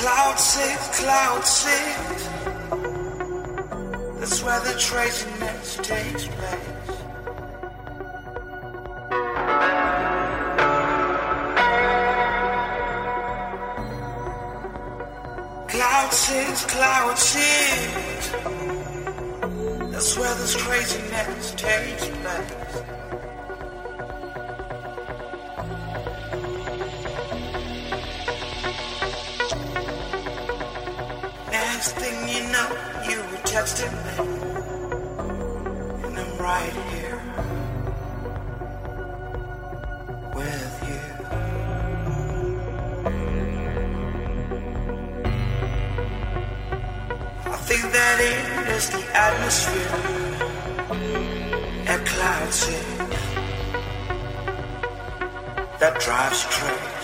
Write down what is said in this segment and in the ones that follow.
Cloud six, cloud six. That's where the craziness takes place. Cloud six, cloud six. That's where this craziness takes place. Were me. And I'm right here with you. I think that it is the atmosphere at Cloud Six that drives you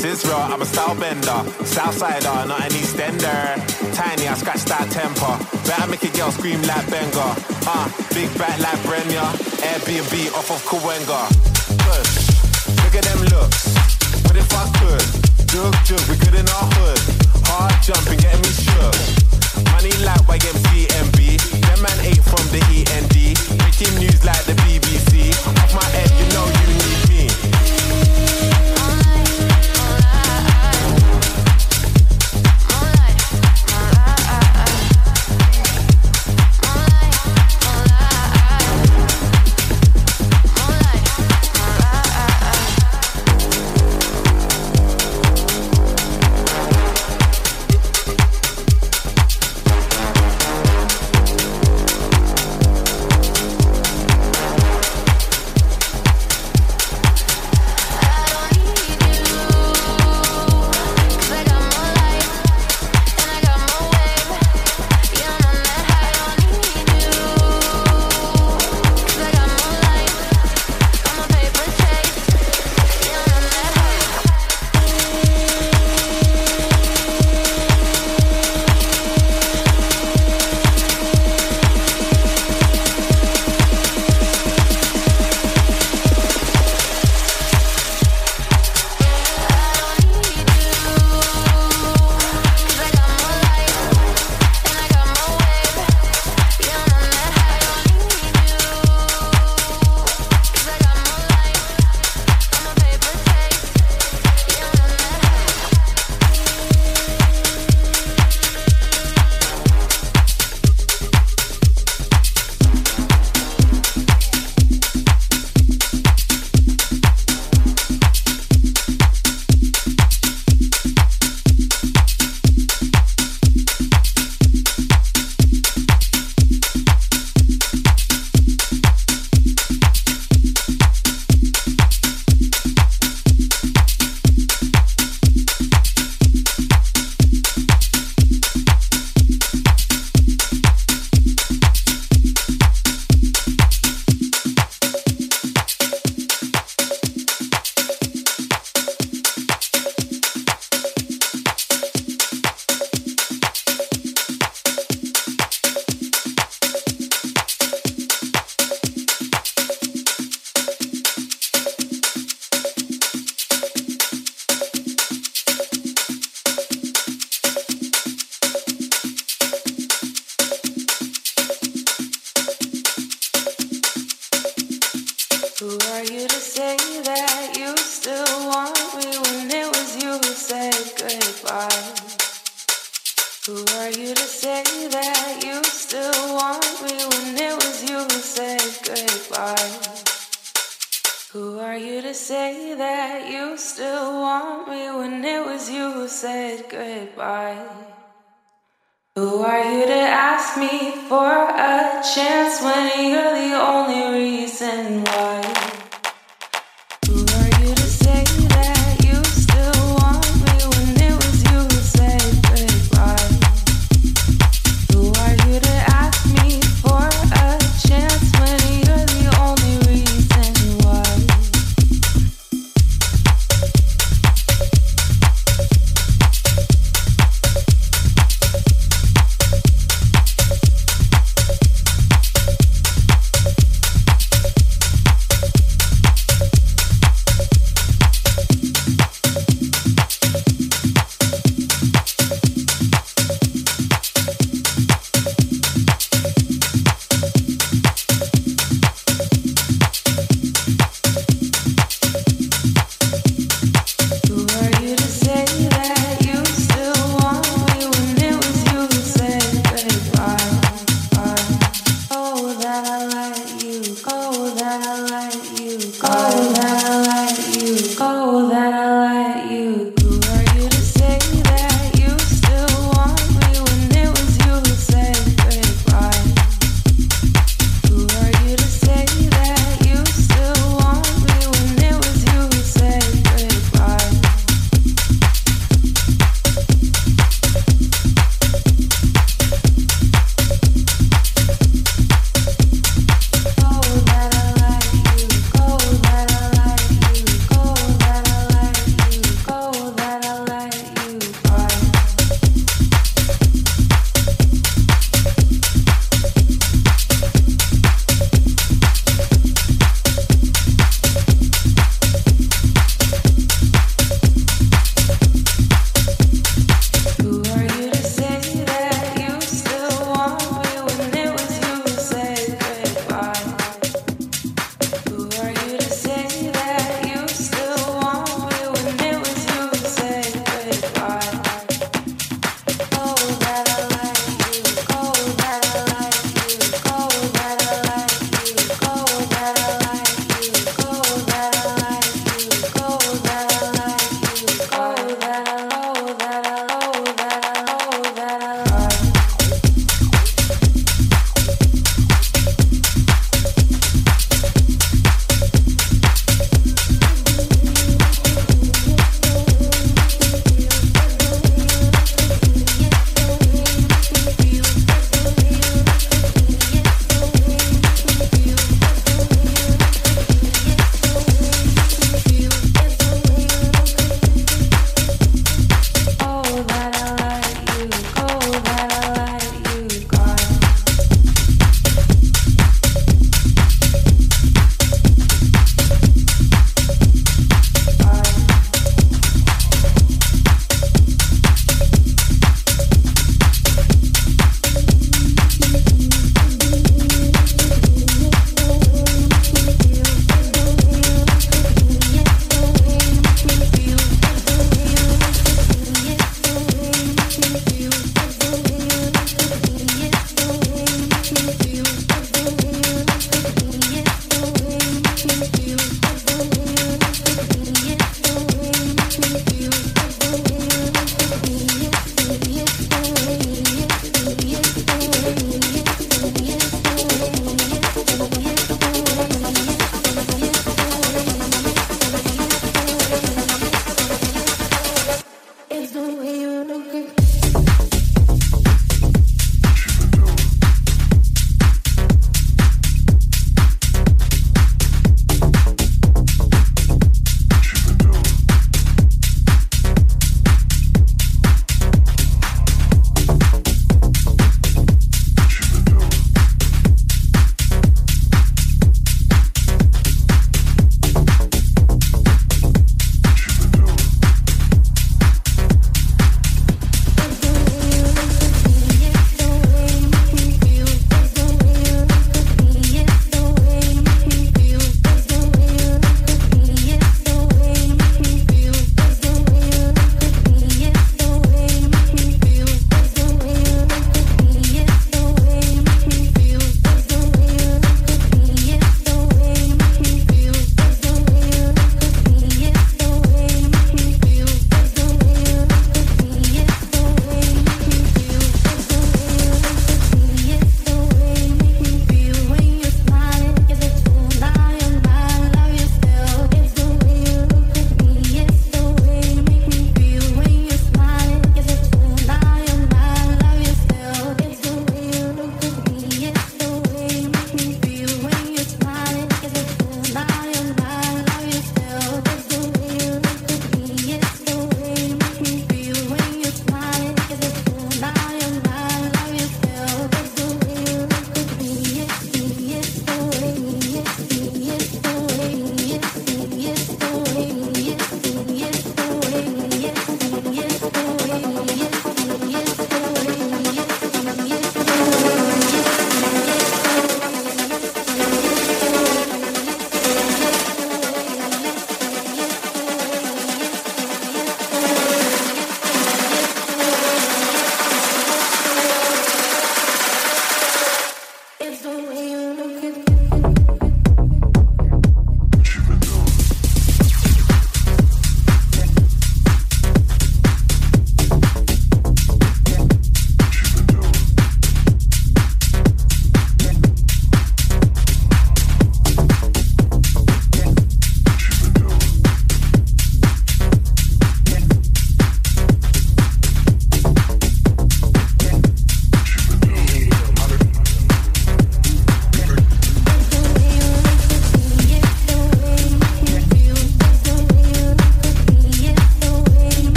Arse is real, I'm a style bender. Southsider, not an Eastender. Tiny, I scratch that temper. Better make a girl scream like Benga. Uh, big back like Brenya. Airbnb off of Kawenga. Push, look at them looks. What if I could? Jug, jug, we good in our hood. Hard jumping, getting me shook. Money like YMCMB. Them man ain't from the END. Breaking news like the BBC. Off my head,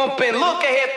pumping. Look ahead,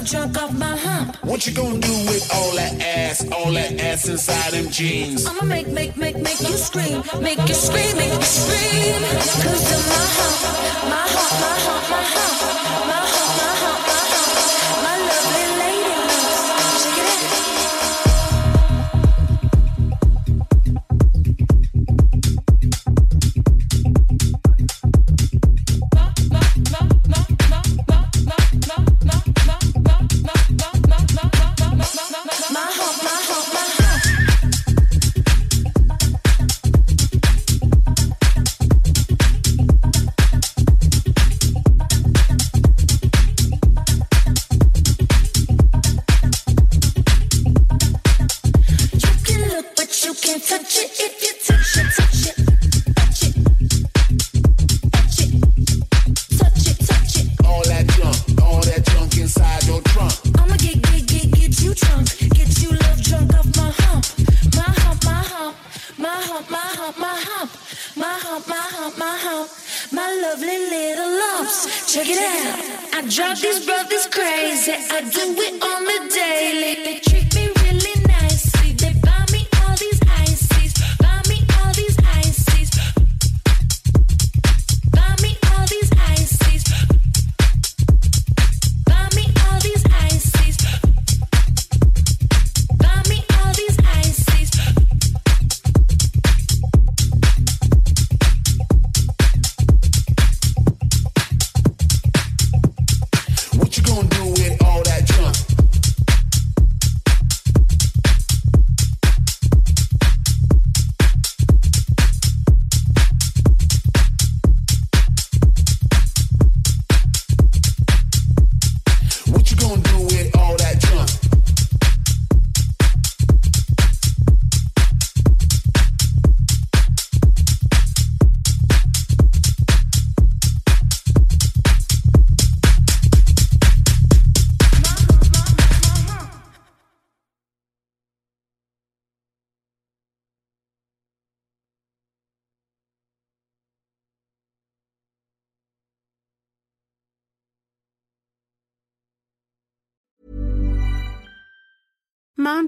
get you love drunk off my hump. What you gonna do with all that ass, all that ass inside them jeans? I'ma make, make, make, make you scream, make you scream, make you scream. Cause of my hump, my hump, my hump, my hump, my hump, my hump, Check it out. I drive these brothers crazy. I do it on the daily.